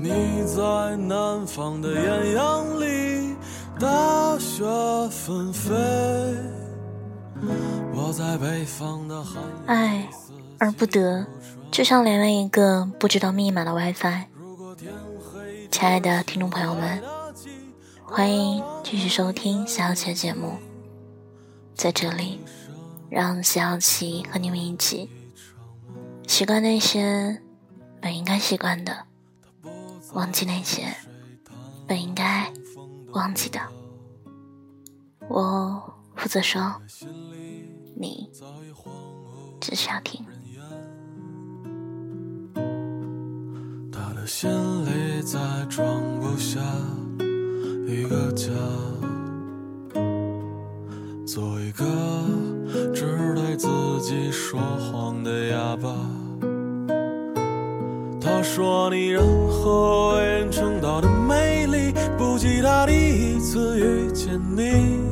你在南方的艳阳里，大雪纷飞。我在北方的寒爱而不得，就像连了一个不知道密码的 WiFi。亲爱的听众朋友们，欢迎继续收听小琪的节目。在这里，让小琪和你们一起习惯那些本应该习惯的。忘记那些本应该忘记的，我负责说，你只需要听。他的心里再装不下一个家，做一个只对自己说谎的哑巴。说：“你任何为人称道的美丽，不及他第一次遇见你。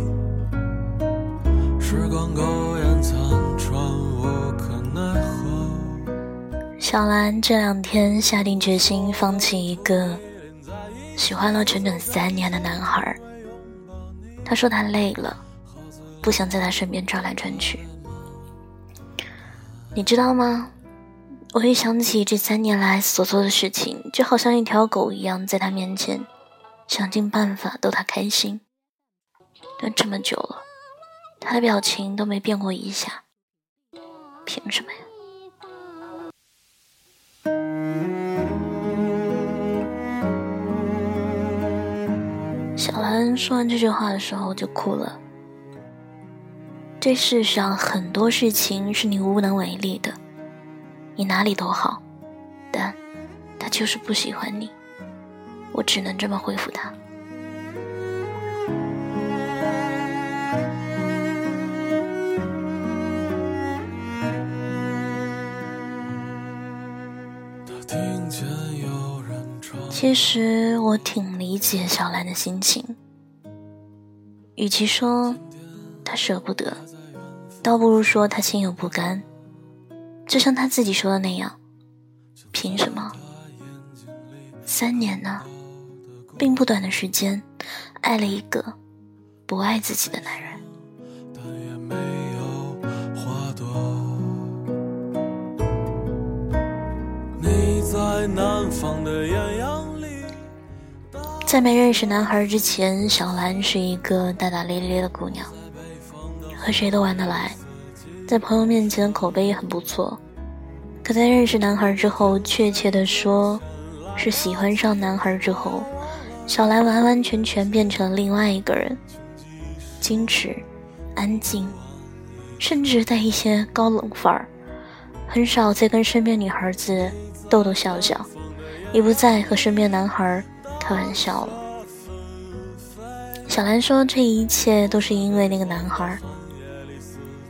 时光苟延残喘，无可奈何。”小兰这两天下定决心放弃一个喜欢了整整三年的男孩。她说她累了，不想在他身边转来转去。你知道吗？我一想起这三年来所做的事情，就好像一条狗一样，在他面前想尽办法逗他开心。但这么久了，他的表情都没变过一下，凭什么呀？小兰说完这句话的时候就哭了。这世上很多事情是你无能为力的。你哪里都好，但他就是不喜欢你，我只能这么回复他。其实我挺理解小兰的心情，与其说他舍不得，倒不如说他心有不甘。就像他自己说的那样，凭什么？三年呢，并不短的时间，爱了一个不爱自己的男人。在没认识男孩之前，小兰是一个大大咧咧的姑娘，和谁都玩得来。在朋友面前口碑也很不错，可在认识男孩之后，确切的说，是喜欢上男孩之后，小兰完完全全变成了另外一个人，矜持、安静，甚至带一些高冷范儿，很少再跟身边女孩子逗逗笑笑，也不再和身边男孩开玩笑了。小兰说，这一切都是因为那个男孩。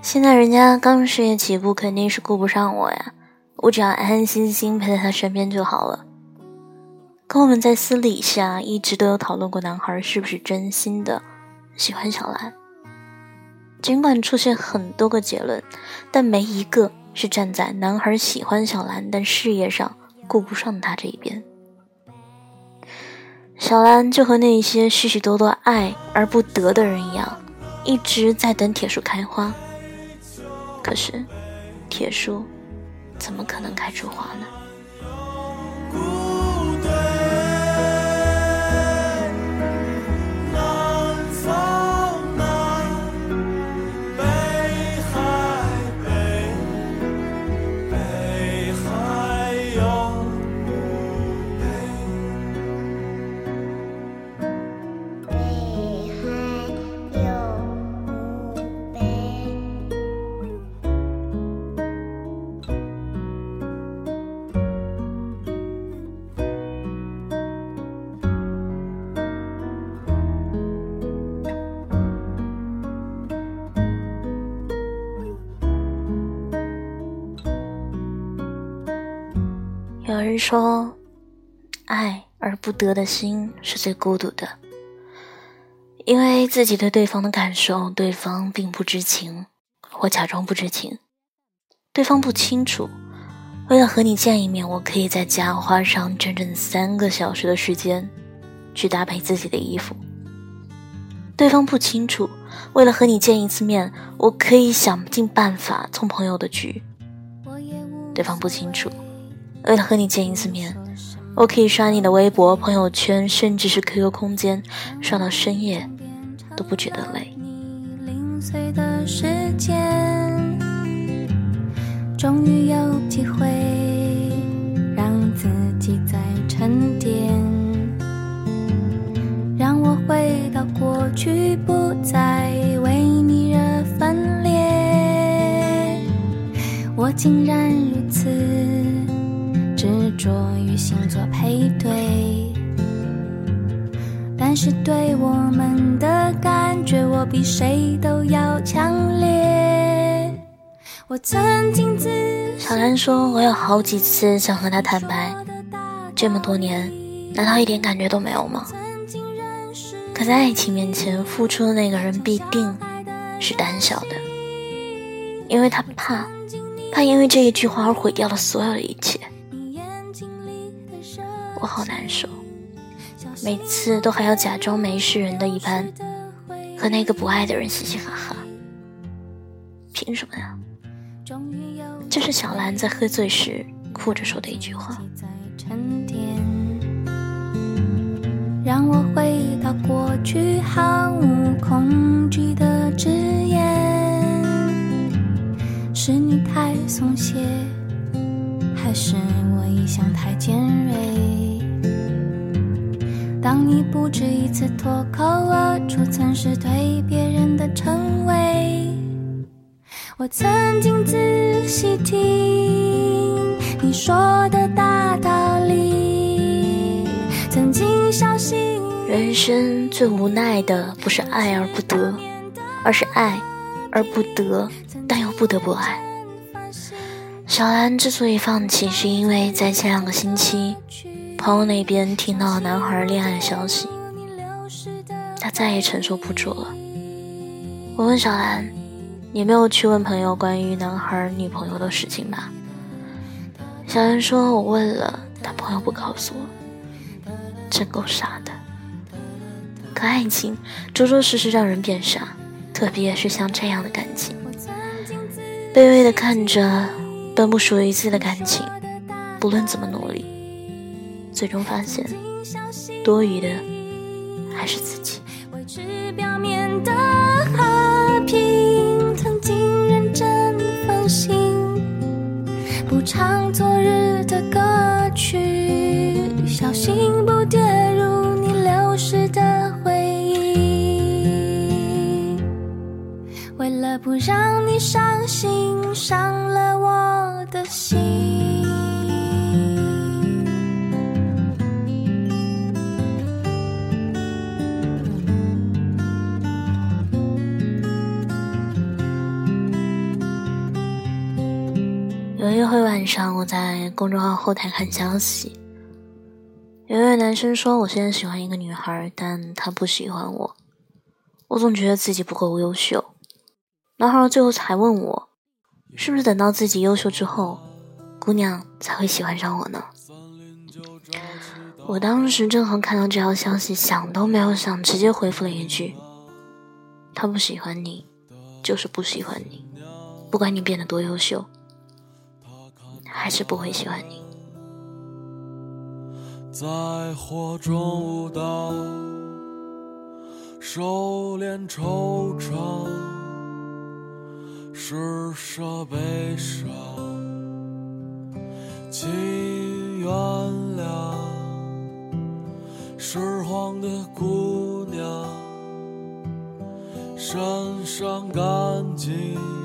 现在人家刚事业起步，肯定是顾不上我呀。我只要安安心心陪在他身边就好了。可我们在私底下一直都有讨论过，男孩是不是真心的喜欢小兰。尽管出现很多个结论，但没一个是站在男孩喜欢小兰，但事业上顾不上他这一边。小兰就和那些许许多多爱而不得的人一样，一直在等铁树开花。可是，铁树怎么可能开出花呢？人说，爱而不得的心是最孤独的，因为自己对对方的感受，对方并不知情，或假装不知情，对方不清楚。为了和你见一面，我可以在家花上整整三个小时的时间，去搭配自己的衣服。对方不清楚，为了和你见一次面，我可以想尽办法从朋友的局。对方不清楚，为了和你见一次面，我可以刷你的微博、朋友圈，甚至是 QQ 空间，刷到深夜都不觉得累。零碎的时间终于有机会让自己再沉淀，让我回到过去，不再为你而分裂。我竟然如此着于星座配对，但是对我们的感觉，我比谁都要强烈。小兰说：“我有好几次想和他坦白，这么多年，难道一点感觉都没有吗？可在爱情面前，付出的那个人必定是胆小的，因为他怕，怕因为这一句话而毁掉了所有的一切。我好难受，每次都还要假装没事人的一般，和那个不爱的人嘻嘻哈哈，凭什么呀？”这是小兰在喝醉时哭着说的一句话。让我回到过去，毫无恐惧的直言。是你太松懈，还是我一向太尖锐？当你不止一次脱口而出曾是对别人的称谓。我曾经仔细听你说的大道理，曾经小心人生最无奈的不是爱而不得，而是爱而不得，但又不得不爱。小兰之所以放弃，是因为在前两个星期，朋友那边听到男孩恋爱的消息，他再也承受不住了。我问小兰。你没有去问朋友关于男孩女朋友的事情吧。小兰说：“我问了，但朋友不告诉我，真够傻的。可爱情着着实实让人变傻，特别是像这样的感情，卑微的看着本不属于自己的感情，不论怎么努，最终发现多余的还是自己。”维持表面的和平，曾经认真放心不唱昨日的歌曲，小心不跌入你流失的回忆。为了不让你伤心，伤了我的心。有一回晚上，我在公众号后台看消息，有一位男生说：“我现在喜欢一个女孩，但她不喜欢我。我总觉得自己不够优秀。”男孩最后才问我：“是不是等到自己优秀之后，姑娘才会喜欢上我呢？”我当时正好看到这条消息，想都没有想，直接回复了一句：“他不喜欢你，就是不喜欢你，不管你变得多优秀。”还是不会喜欢你。在火中舞蹈，收敛惆怅，施舍悲伤，请原谅，拾荒的姑娘，身上干净。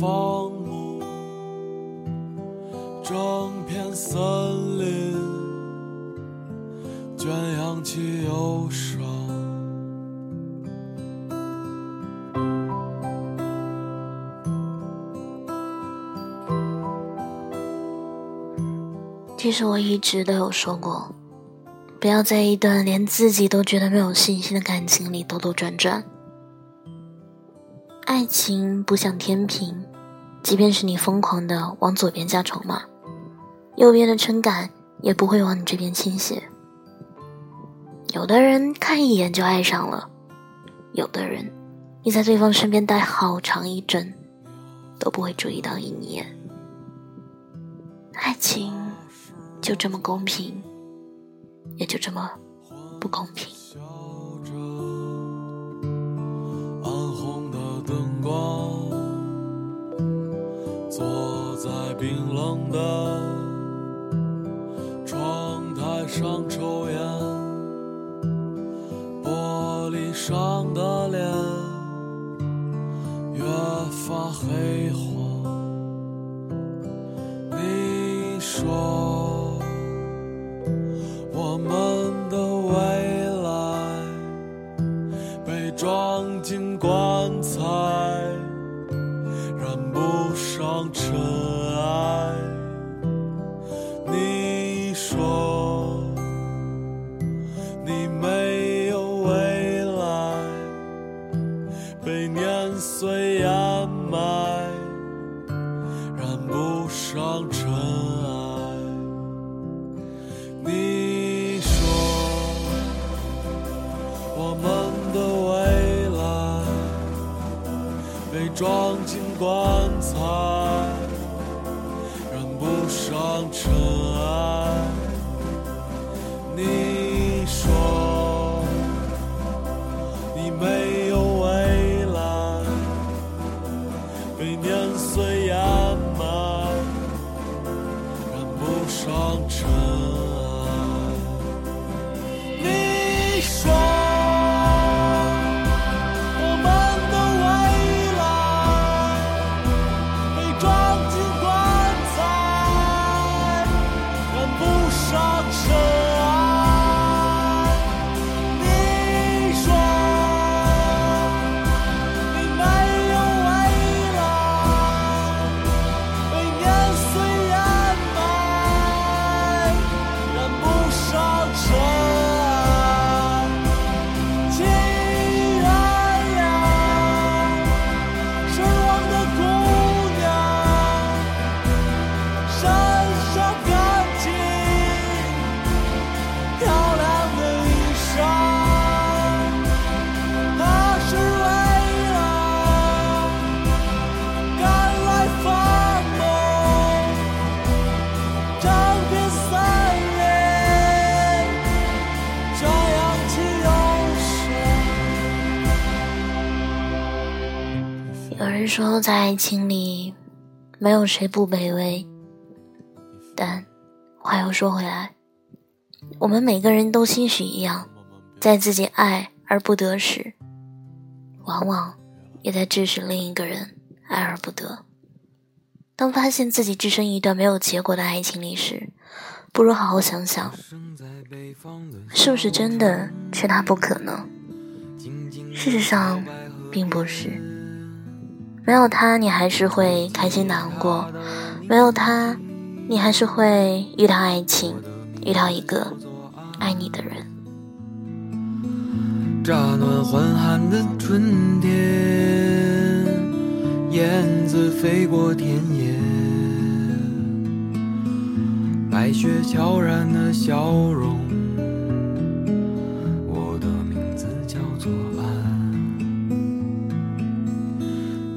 放牧整片森林，圈养起忧伤。其实我一直都有说过，不要在一段连自己都觉得没有信心的感情里兜兜转转。爱情不像天平。即便是你疯狂的往左边加筹码，右边的撑杆也不会往你这边倾斜。有的人看一眼就爱上了，有的人你在对方身边待好长一阵，都不会注意到一眼。爱情就这么公平，也就这么不公平。冰冷的窗台上抽烟，玻璃上的脸越发黑。装进棺材，染不上尘埃。人说在爱情里，没有谁不卑微。但话又说回来，我们每个人都兴许一样，在自己爱而不得时，往往也在致使另一个人爱而不得。当发现自己置身一段没有结果的爱情里时，不如好好想想，是不是真的缺他不可呢？事实上，并不是。没有他，你还是会开心难过；没有他，你还是会遇到爱情，遇到一个爱你的人。乍暖还寒的春天，燕子飞过田野，白雪悄然的笑容。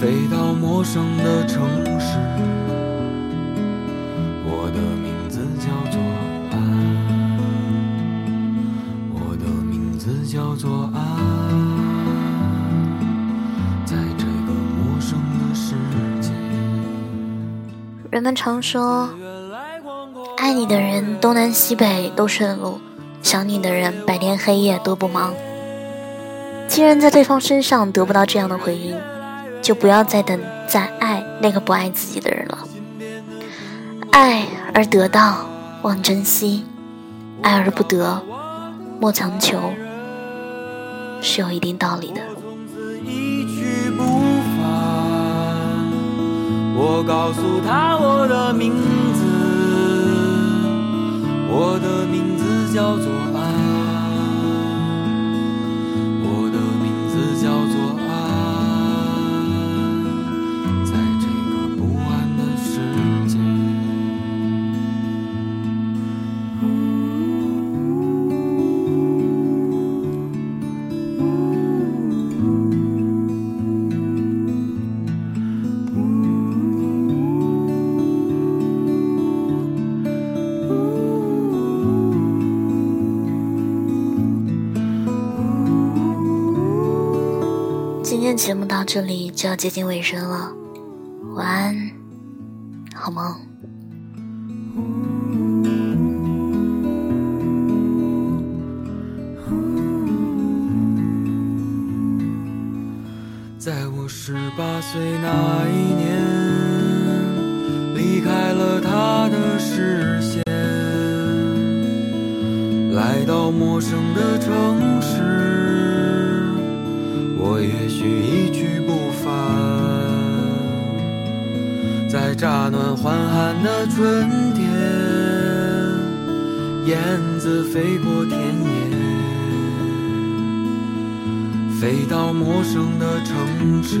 飞到陌生的城市，我的名字叫做安，我的名字叫做安，在这个陌生的世界。人们常说，爱你的人东南西北都顺路，想你的人白天黑夜都不忙。既然在对方身上得不到这样的回应，就不要再等再爱那个不爱自己的人了。爱而得到，望珍惜；爱而不得，莫强求，是有一定道理的。我告诉他我的名字，我的名字叫做节目到这里就要接近尾声了，晚安，好梦。在我十八岁那一年，离开了他的视线，来到陌生的城市。我也许乍暖还寒的春天，燕子飞过田野，飞到陌生的城市。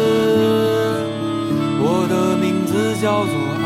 叫做。